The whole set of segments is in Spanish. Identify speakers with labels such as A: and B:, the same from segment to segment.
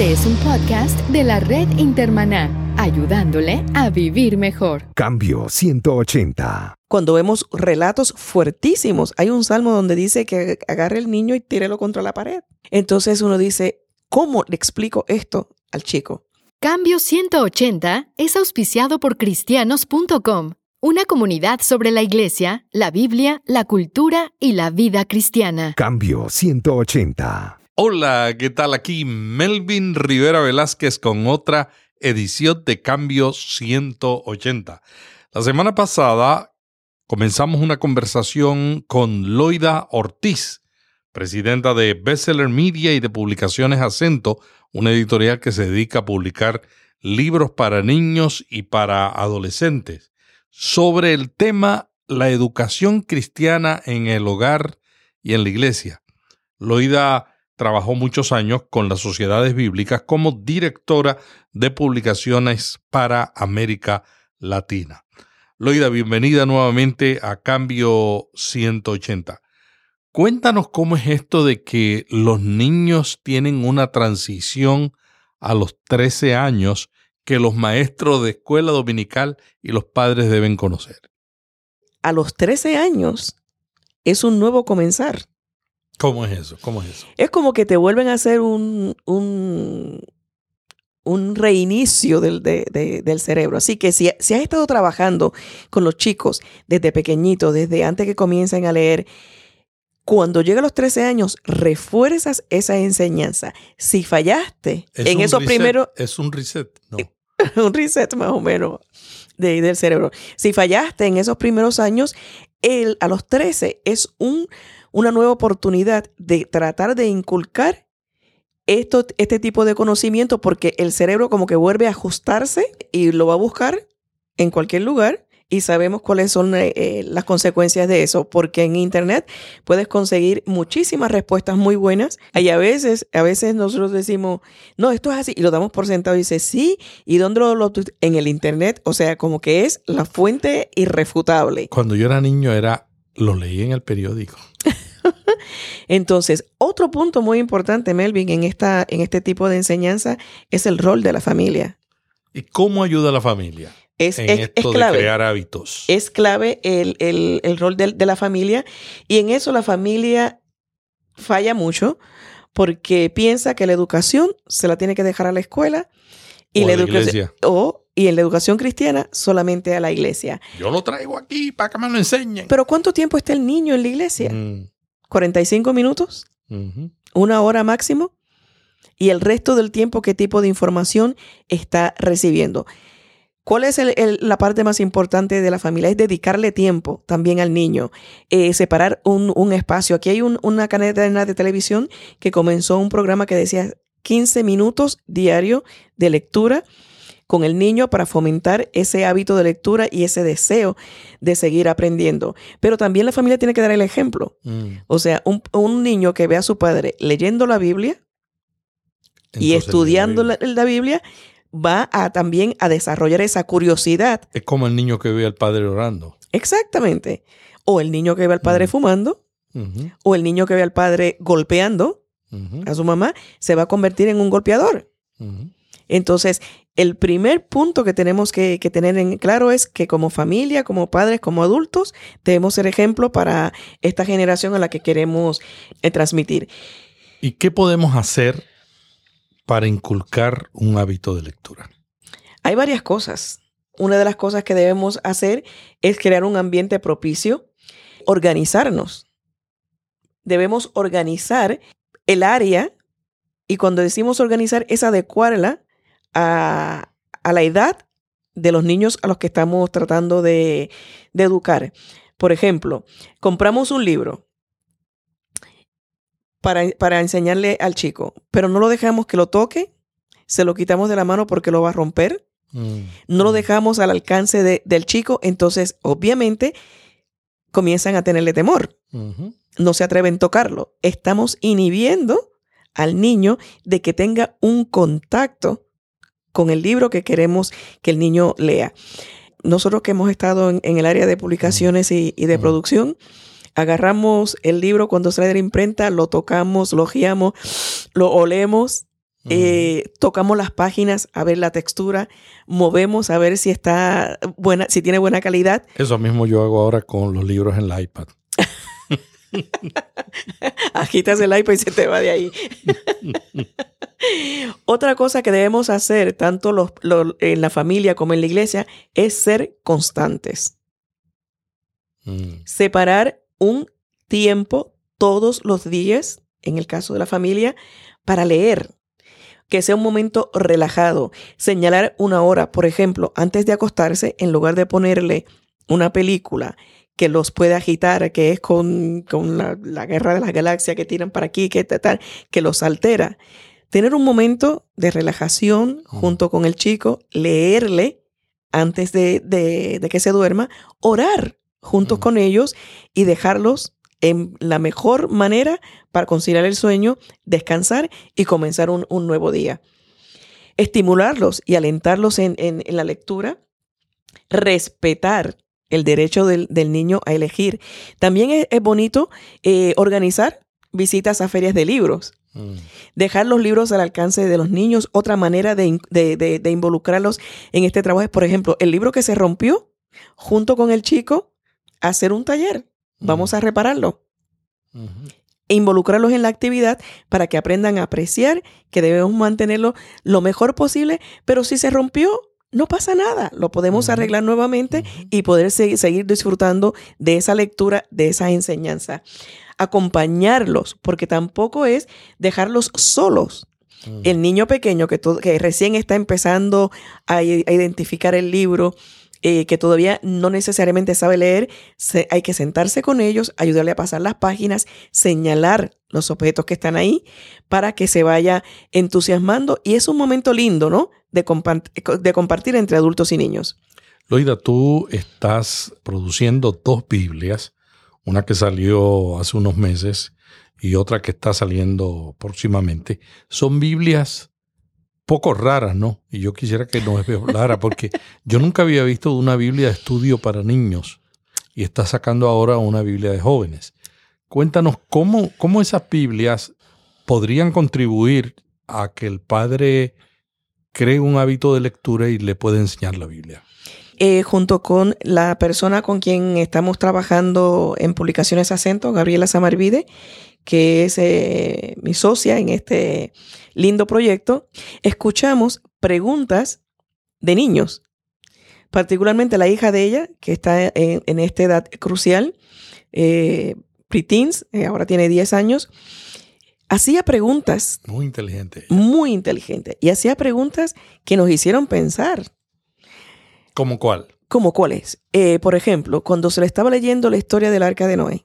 A: Este es un podcast de la red Intermaná, ayudándole a vivir mejor.
B: Cambio 180.
C: Cuando vemos relatos fuertísimos, hay un salmo donde dice que agarre el niño y tírelo contra la pared. Entonces uno dice, ¿cómo le explico esto al chico?
A: Cambio 180 es auspiciado por cristianos.com, una comunidad sobre la iglesia, la Biblia, la cultura y la vida cristiana.
B: Cambio 180.
D: Hola, ¿qué tal? Aquí Melvin Rivera Velázquez con otra edición de Cambio 180. La semana pasada comenzamos una conversación con Loida Ortiz, presidenta de Bestseller Media y de Publicaciones Acento, una editorial que se dedica a publicar libros para niños y para adolescentes, sobre el tema la educación cristiana en el hogar y en la iglesia. Loida trabajó muchos años con las sociedades bíblicas como directora de publicaciones para América Latina. Loida, bienvenida nuevamente a Cambio 180. Cuéntanos cómo es esto de que los niños tienen una transición a los 13 años que los maestros de escuela dominical y los padres deben conocer.
C: A los 13 años es un nuevo comenzar.
D: ¿Cómo es eso? ¿Cómo es eso?
C: Es como que te vuelven a hacer un, un, un reinicio del, del, cerebro. Así que si, si, has estado trabajando con los chicos desde pequeñitos, desde antes que comiencen a leer, cuando llega a los 13 años, refuerzas esa enseñanza. Si fallaste en esos primeros...
D: Es un reset, ¿no?
C: un reset más o menos de, del cerebro. Si fallaste en esos primeros años, el, a los 13 es un una nueva oportunidad de tratar de inculcar este tipo de conocimiento porque el cerebro como que vuelve a ajustarse y lo va a buscar en cualquier lugar y sabemos cuáles son eh, eh, las consecuencias de eso, porque en internet puedes conseguir muchísimas respuestas muy buenas y a veces, a veces nosotros decimos, no, esto es así y lo damos por sentado y dice, sí, ¿y dónde lo, lo en el internet? O sea, como que es la fuente irrefutable.
D: Cuando yo era niño era, lo leí en el periódico.
C: Entonces, otro punto muy importante, Melvin, en, esta, en este tipo de enseñanza es el rol de la familia.
D: ¿Y cómo ayuda la familia?
C: Es, clave.
D: crear hábitos.
C: Es clave el, rol de, la familia y en eso la familia falla mucho porque piensa que la educación se la tiene que dejar a la escuela y la, educación o y en la educación cristiana solamente a la iglesia.
D: Yo lo traigo aquí para que me lo enseñen.
C: Pero ¿cuánto tiempo está el niño en la iglesia? Mm. ¿45 minutos? ¿Una hora máximo? ¿Y el resto del tiempo qué tipo de información está recibiendo? ¿Cuál es la parte más importante de la familia? Es dedicarle tiempo también al niño, eh, separar un, espacio. Aquí hay una cadena de televisión que comenzó un programa que decía 15 minutos diario de lectura con el niño para fomentar ese hábito de lectura y ese deseo de seguir aprendiendo. Pero también la familia tiene que dar el ejemplo. Mm. O sea, un, niño que ve a su padre leyendo la Biblia y estudiando la Biblia. Va a también a desarrollar esa curiosidad.
D: Es como el niño que ve al padre orando.
C: Exactamente. O el niño que ve al padre fumando. O el niño que ve al padre golpeando a su mamá, se va a convertir en un golpeador. Entonces, el primer punto que tenemos que, tener en claro es que como familia, como padres, como adultos, debemos ser ejemplo para esta generación a la que queremos eh, transmitir.
D: ¿Y qué podemos hacer para inculcar un hábito de lectura?
C: Hay varias cosas. Una de las cosas que debemos hacer es crear un ambiente propicio, organizarnos. Debemos organizar el área y cuando decimos organizar es adecuarla a, la edad de los niños a los que estamos tratando de, educar. Por ejemplo, compramos un libro para, enseñarle al chico, pero no lo dejamos que lo toque, se lo quitamos de la mano porque lo va a romper, mm. no lo dejamos al alcance del chico, entonces obviamente comienzan a tenerle temor, no se atreven a tocarlo. Estamos inhibiendo al niño de que tenga un contacto con el libro que queremos que el niño lea. Nosotros que hemos estado en, el área de publicaciones y, de producción, agarramos el libro cuando sale de la imprenta, lo tocamos, lo guiamos, lo olemos eh, tocamos las páginas a ver la textura, movemos a ver si está buena, si tiene buena calidad.
D: Eso mismo yo hago ahora con los libros en el iPad.
C: Agitas el iPad y se te va de ahí. Otra cosa que debemos hacer, tanto los, en la familia como en la iglesia, es ser constantes. Mm. Separar un tiempo todos los días, en el caso de la familia, para leer que sea un momento relajado. Señalar una hora, por ejemplo, antes de acostarse, en lugar de ponerle una película que los puede agitar, que es con, la, guerra de las galaxias que tiran para aquí, que tal, que los altera. Tener un momento de relajación junto con el chico, leerle antes de, que se duerma, orar juntos con ellos y dejarlos en la mejor manera para conciliar el sueño, descansar y comenzar un, nuevo día. Estimularlos y alentarlos en, la lectura, respetar el derecho del, niño a elegir. También es, bonito eh, organizar visitas a ferias de libros. Mm. Dejar los libros al alcance de los niños. Otra manera de, de, involucrarlos en este trabajo es, por ejemplo, el libro que se rompió, junto con el chico, hacer un taller. Vamos a repararlo. E involucrarlos en la actividad para que aprendan a apreciar que debemos mantenerlo lo mejor posible, pero si se rompió, no pasa nada, lo podemos arreglar nuevamente y poder seguir disfrutando de esa lectura, de esa enseñanza. Acompañarlos, porque tampoco es dejarlos solos. El niño pequeño que, que, recién está empezando a identificar el libro, eh, que todavía no necesariamente sabe leer, hay que sentarse con ellos, ayudarle a pasar las páginas, señalar los objetos que están ahí para que se vaya entusiasmando. Y es un momento lindo, ¿no? De, de compartir entre adultos y niños.
D: Loida, tú estás produciendo dos Biblias, una que salió hace unos meses y otra que está saliendo próximamente. Son Biblias poco raras, ¿no? Y yo quisiera que nos hablara, porque yo nunca había visto una Biblia de estudio para niños y está sacando ahora una Biblia de jóvenes. Cuéntanos cómo, cómo esas Biblias podrían contribuir a que el padre cree un hábito de lectura y le pueda enseñar la Biblia.
C: Eh, junto con la persona con quien estamos trabajando en Publicaciones Acento, Gabriela Samarvide, que es eh, mi socia en este lindo proyecto, escuchamos preguntas de niños, particularmente la hija de ella, que está en, esta edad crucial, eh, preteens, eh, ahora tiene 10 años, hacía preguntas.
D: Muy inteligente.
C: Muy inteligente. Y hacía preguntas que nos hicieron pensar.
D: ¿Cómo cuál?
C: ¿Cómo cuáles? Eh, por ejemplo, cuando se le estaba leyendo la historia del arca de Noé,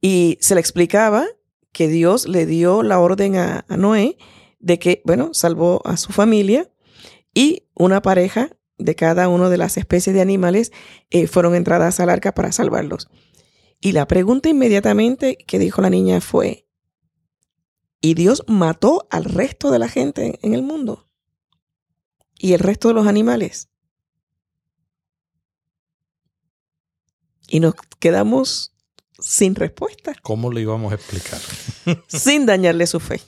C: y se le explicaba que Dios le dio la orden a, Noé de que, bueno, salvó a su familia y una pareja de cada una de las especies de animales eh, fueron entradas al arca para salvarlos. Y la pregunta inmediatamente que dijo la niña fue, ¿y Dios mató al resto de la gente en el mundo? ¿Y el resto de los animales? Y nos quedamos sin respuesta.
D: ¿Cómo le íbamos a explicar?
C: sin dañarle su fe.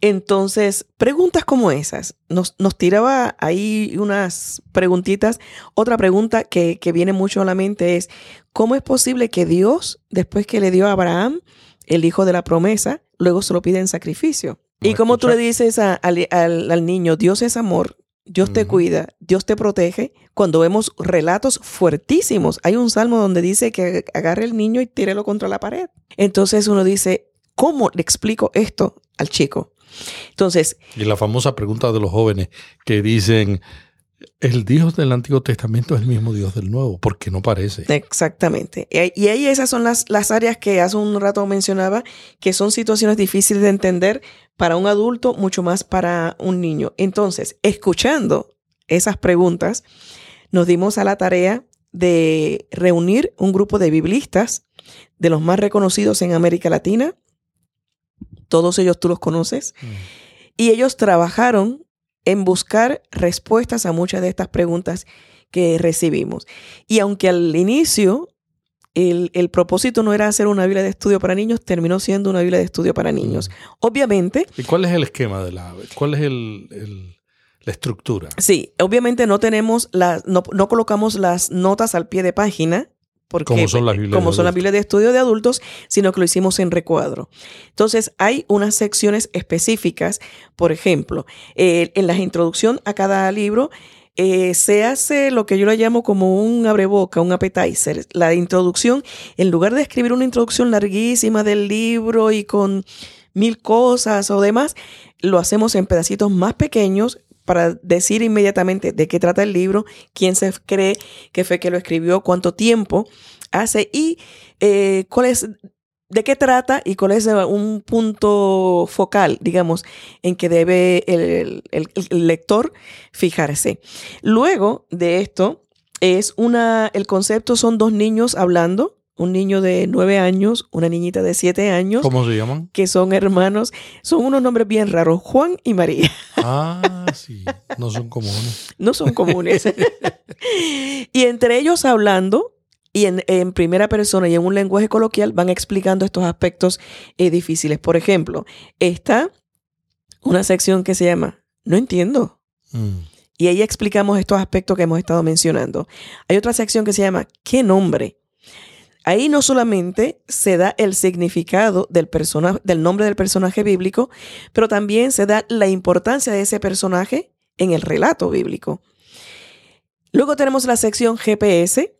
C: Entonces, preguntas como esas. Nos, nos, tiraba ahí unas preguntitas. Otra pregunta que, viene mucho a la mente es, ¿cómo es posible que Dios, después que le dio a Abraham el hijo de la promesa, luego se lo pide en sacrificio? y como tú le dices al, al niño, Dios es amor, Dios te cuida, Dios te protege. Cuando vemos relatos fuertísimos, hay un salmo donde dice que agarre el niño y tírelo contra la pared. Entonces uno dice, ¿cómo le explico esto al chico? Entonces.
D: Y la famosa pregunta de los jóvenes que dicen, el Dios del Antiguo Testamento es el mismo Dios del Nuevo, porque no parece.
C: Exactamente. Y ahí esas son las, las áreas que hace un rato mencionaba, que son situaciones difíciles de entender para un adulto, mucho más para un niño. Entonces, escuchando esas preguntas, nos dimos a la tarea de reunir un grupo de biblistas de los más reconocidos en América Latina. Todos ellos tú los conoces. Mm. Y ellos trabajaron en buscar respuestas a muchas de estas preguntas que recibimos. Y aunque al inicio el, propósito no era hacer una Biblia de estudio para niños, terminó siendo una Biblia de estudio para niños. Obviamente.
D: ¿Y cuál es el esquema de la ¿Cuál es el, la estructura?
C: Sí, obviamente no tenemos las, no, no colocamos las notas al pie de página porque,
D: como son las Biblias,
C: como de, son las de estudio de adultos, sino que lo hicimos en recuadro. Entonces, hay unas secciones específicas, por ejemplo, eh, en la introducción a cada libro, eh, se hace lo que yo le llamo como un abreboca, un appetizer. La introducción, en lugar de escribir una introducción larguísima del libro y con mil cosas o demás, lo hacemos en pedacitos más pequeños para decir inmediatamente de qué trata el libro, quién se cree que fue que lo escribió, cuánto tiempo hace y eh, cuál es, de qué trata y cuál es un punto focal, digamos, en que debe el, lector fijarse. Luego de esto, es una, el concepto son dos niños hablando un niño de nueve años, una niñita de siete años.
D: ¿Cómo se llaman?
C: Que son hermanos. Son unos nombres bien raros, Juan y María.
D: Ah, sí, no son comunes.
C: no son comunes. y entre ellos hablando, y en, primera persona y en un lenguaje coloquial, van explicando estos aspectos eh, difíciles. Por ejemplo, está una sección que se llama No entiendo. Mm. Y ahí explicamos estos aspectos que hemos estado mencionando. Hay otra sección que se llama ¿Qué nombre? Ahí no solamente se da el significado del, del nombre del personaje bíblico, pero también se da la importancia de ese personaje en el relato bíblico. Luego tenemos la sección GPS,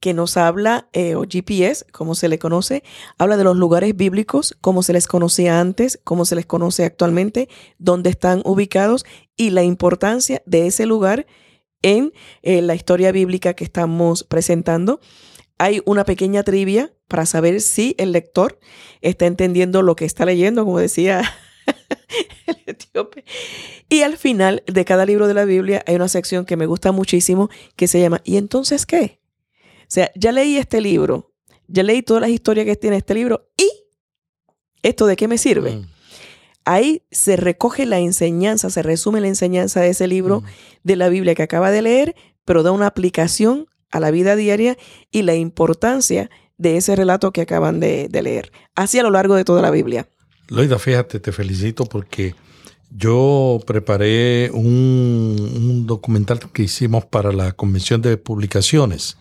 C: que nos habla, eh, o GPS, como se le conoce, habla de los lugares bíblicos, cómo se les conocía antes, cómo se les conoce actualmente, dónde están ubicados y la importancia de ese lugar en eh, la historia bíblica que estamos presentando hay una pequeña trivia para saber si el lector está entendiendo lo que está leyendo, como decía el etíope. Y al final de cada libro de la Biblia hay una sección que me gusta muchísimo que se llama ¿Y entonces qué? O sea, ya leí este libro, ya leí todas las historias que tiene este libro y ¿esto de qué me sirve? Mm. Ahí se recoge la enseñanza, se resume la enseñanza de ese libro mm. de la Biblia que acaba de leer, pero da una aplicación a la vida diaria y la importancia de ese relato que acaban de, leer, así a lo largo de toda la Biblia.
D: Loida, fíjate, te felicito porque yo preparé un, documental que hicimos para la Convención de Publicaciones,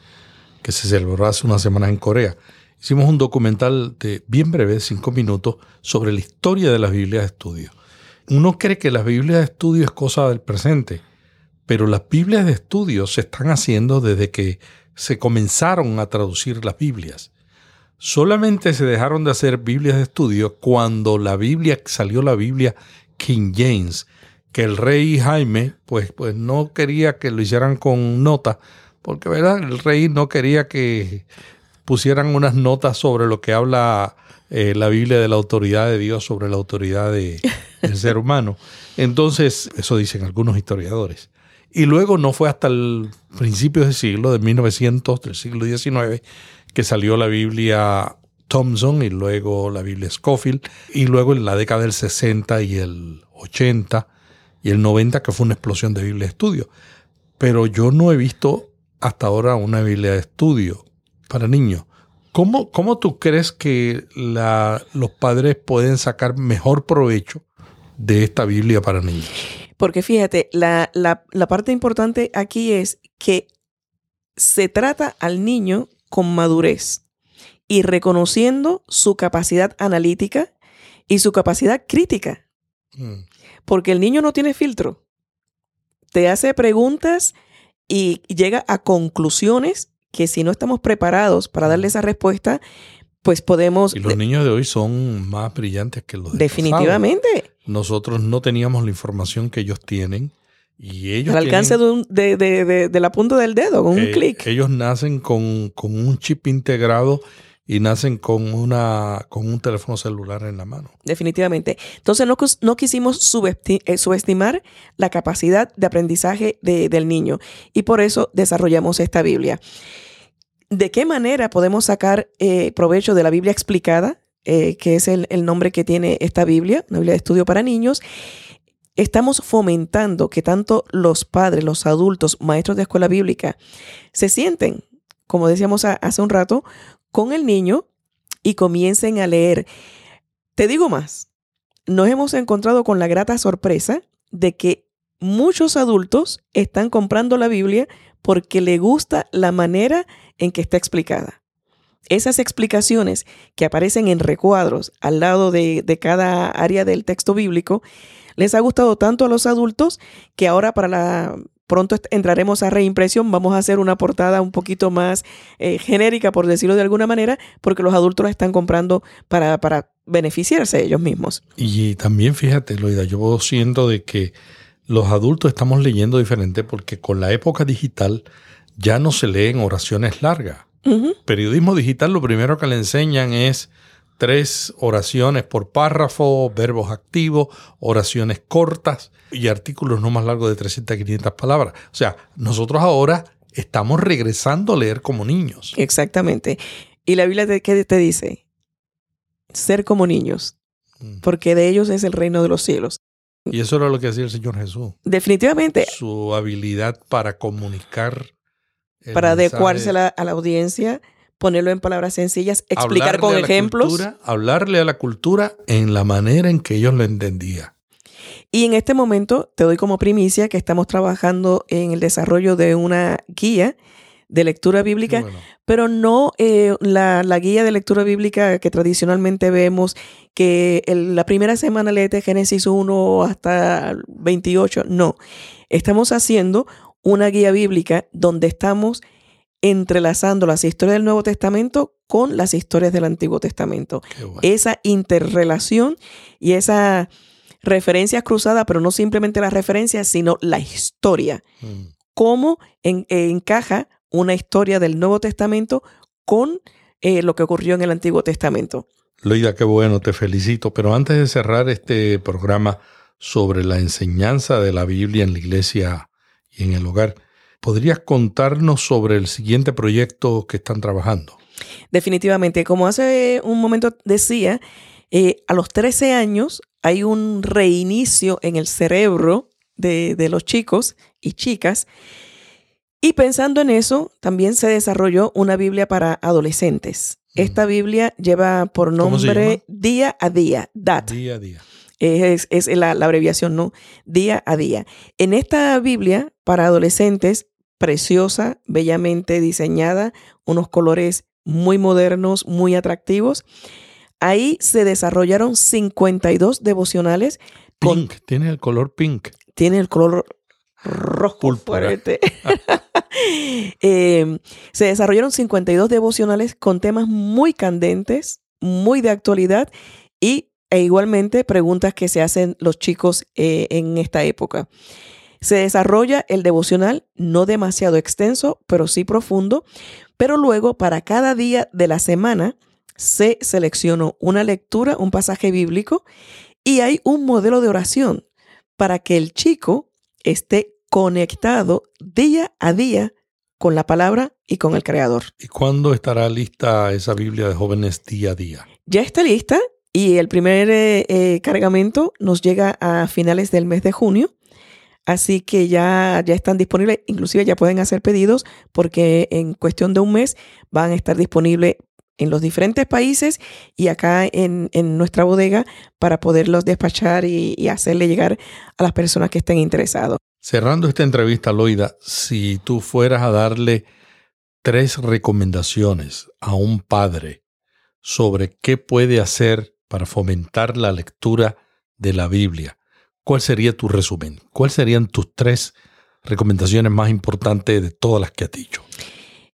D: que se celebró hace unas semanas en Corea. Hicimos un documental de bien breve, cinco minutos, sobre la historia de las Biblias de estudio. Uno cree que las Biblias de estudio es cosa del presente, pero las Biblias de estudio se están haciendo desde que se comenzaron a traducir las Biblias. Solamente se dejaron de hacer Biblias de estudio cuando la Biblia salió la Biblia King James, que el rey Jaime pues, pues no quería que lo hicieran con nota, porque ¿verdad? el rey no quería que pusieran unas notas sobre lo que habla eh, la Biblia de la autoridad de Dios sobre la autoridad de, del ser humano. Entonces, eso dicen algunos historiadores. Y luego no fue hasta el principio del siglo, de 1900, del siglo XIX, que salió la Biblia Thompson y luego la Biblia Scofield, y luego en la década del 60 y el 80 y el 90, que fue una explosión de Biblia de estudio. Pero yo no he visto hasta ahora una Biblia de estudio para niños. ¿Cómo, cómo tú crees que los padres pueden sacar mejor provecho de esta Biblia para niños?
C: Porque fíjate, la, parte importante aquí es que se trata al niño con madurez y reconociendo su capacidad analítica y su capacidad crítica. Mm. Porque el niño no tiene filtro. Te hace preguntas y llega a conclusiones que si no estamos preparados para darle esa respuesta, pues podemos...
D: Y los niños de hoy son más brillantes que los de
C: Definitivamente.
D: Nosotros no teníamos la información que ellos tienen. Y ellos
C: Al alcance de, la punta del dedo, con un eh, clic.
D: Ellos nacen con, un chip integrado y nacen con, una, con un teléfono celular en la mano.
C: Definitivamente. Entonces no, no quisimos eh, subestimar la capacidad de aprendizaje del niño y por eso desarrollamos esta Biblia. ¿De qué manera podemos sacar eh, provecho de la Biblia explicada? Eh, que es el, nombre que tiene esta Biblia, una Biblia de estudio para niños, estamos fomentando que tanto los padres, los adultos, maestros de escuela bíblica, se sienten, como decíamos hace un rato, con el niño y comiencen a leer. Te digo más, nos hemos encontrado con la grata sorpresa de que muchos adultos están comprando la Biblia porque le gusta la manera en que está explicada. Esas explicaciones que aparecen en recuadros al lado de, cada área del texto bíblico les ha gustado tanto a los adultos que ahora para la pronto entraremos a reimpresión, vamos a hacer una portada un poquito más eh, genérica, por decirlo de alguna manera, porque los adultos la están comprando para, para beneficiarse ellos mismos.
D: Y también fíjate, Loida, yo siento de que los adultos estamos leyendo diferente porque con la época digital ya no se leen oraciones largas. Periodismo digital lo primero que le enseñan es tres oraciones por párrafo, verbos activos, oraciones cortas y artículos no más largos de 300 a 500 palabras. O sea, nosotros ahora estamos regresando a leer como niños.
C: Exactamente. ¿Y la Biblia qué te dice? Ser como niños, mm. porque de ellos es el reino de los cielos.
D: Y eso era lo que hacía el Señor Jesús.
C: Definitivamente.
D: Su habilidad para comunicar.
C: Para adecuarse a la, audiencia, ponerlo en palabras sencillas, explicar con ejemplos.
D: hablarle a la cultura en la manera en que ellos lo entendían.
C: Y en este momento te doy como primicia que estamos trabajando en el desarrollo de una guía de lectura bíblica, pero no eh, la, guía de lectura bíblica que tradicionalmente vemos, que la primera semana leete Génesis 1 hasta 28. No, estamos haciendo una guía bíblica donde estamos entrelazando las historias del Nuevo Testamento con las historias del Antiguo Testamento. Esa interrelación y esa referencias cruzadas, pero no simplemente las referencias, sino la historia. Mm. Cómo encaja una historia del Nuevo Testamento con eh, lo que ocurrió en el Antiguo Testamento.
D: Loida, qué bueno, te felicito. Pero antes de cerrar este programa sobre la enseñanza de la Biblia en la iglesia y en el hogar, ¿podrías contarnos sobre el siguiente proyecto que están trabajando?
C: Definitivamente, como hace un momento decía, eh, a los 13 años hay un reinicio en el cerebro de, de los chicos y chicas y pensando en eso, también se desarrolló una Biblia para adolescentes. Esta Biblia lleva por nombre Día a Día, DAT.
D: Día a Día.
C: Es, la, abreviación, ¿no? Día a Día. En esta Biblia para adolescentes, preciosa, bellamente diseñada, unos colores muy modernos, muy atractivos. Ahí se desarrollaron 52 devocionales.
D: Pink, tiene el color pink.
C: Tiene el color rojo fuerte. Em, se desarrollaron 52 devocionales con temas muy candentes, muy de actualidad y e igualmente preguntas que se hacen los chicos eh, en esta época. Se desarrolla el devocional no demasiado extenso, pero sí profundo, pero luego para cada día de la semana se seleccionó una lectura, un pasaje bíblico y hay un modelo de oración para que el chico esté conectado día a día con la palabra y con el Creador.
D: ¿Y cuándo estará lista esa Biblia de jóvenes día a día?
C: Ya está lista y el primer eh, eh, cargamento nos llega a finales del mes de junio. Así que ya, ya están disponibles, inclusive ya pueden hacer pedidos porque en cuestión de un mes van a estar disponibles en los diferentes países y acá en, nuestra bodega para poderlos despachar y, y hacerle llegar a las personas que estén interesados.
D: Cerrando esta entrevista, Loida, si tú fueras a darle tres recomendaciones a un padre sobre qué puede hacer para fomentar la lectura de la Biblia, ¿cuál sería tu resumen? ¿Cuáles serían tus tres recomendaciones más importantes de todas las que has dicho?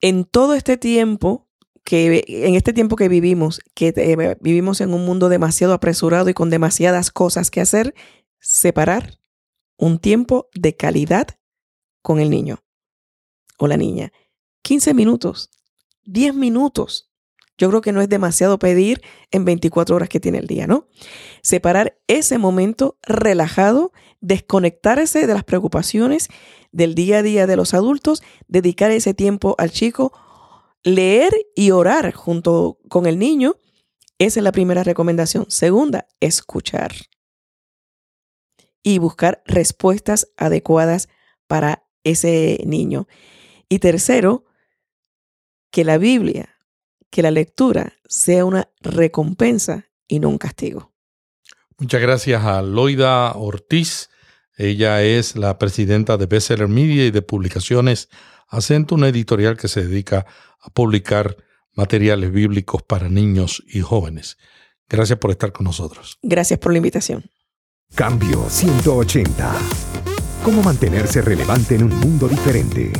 C: En todo este tiempo que en este tiempo que vivimos, que eh, vivimos en un mundo demasiado apresurado y con demasiadas cosas que hacer, separar un tiempo de calidad con el niño o la niña. 15 minutos, 10 minutos. Yo creo que no es demasiado pedir en 24 horas que tiene el día, ¿no? Separar ese momento relajado, desconectarse de las preocupaciones del día a día de los adultos, dedicar ese tiempo al chico, leer y orar junto con el niño. Esa es la primera recomendación. Segunda, escuchar y buscar respuestas adecuadas para ese niño. Y tercero, que la Biblia, que la lectura sea una recompensa y no un castigo.
D: Muchas gracias a Loida Ortiz. Ella es la presidenta de Bestseller Media y de Publicaciones Acento, una editorial que se dedica a publicar materiales bíblicos para niños y jóvenes. Gracias por estar con nosotros.
C: Gracias por la invitación.
B: Cambio 180. ¿Cómo mantenerse relevante en un mundo diferente?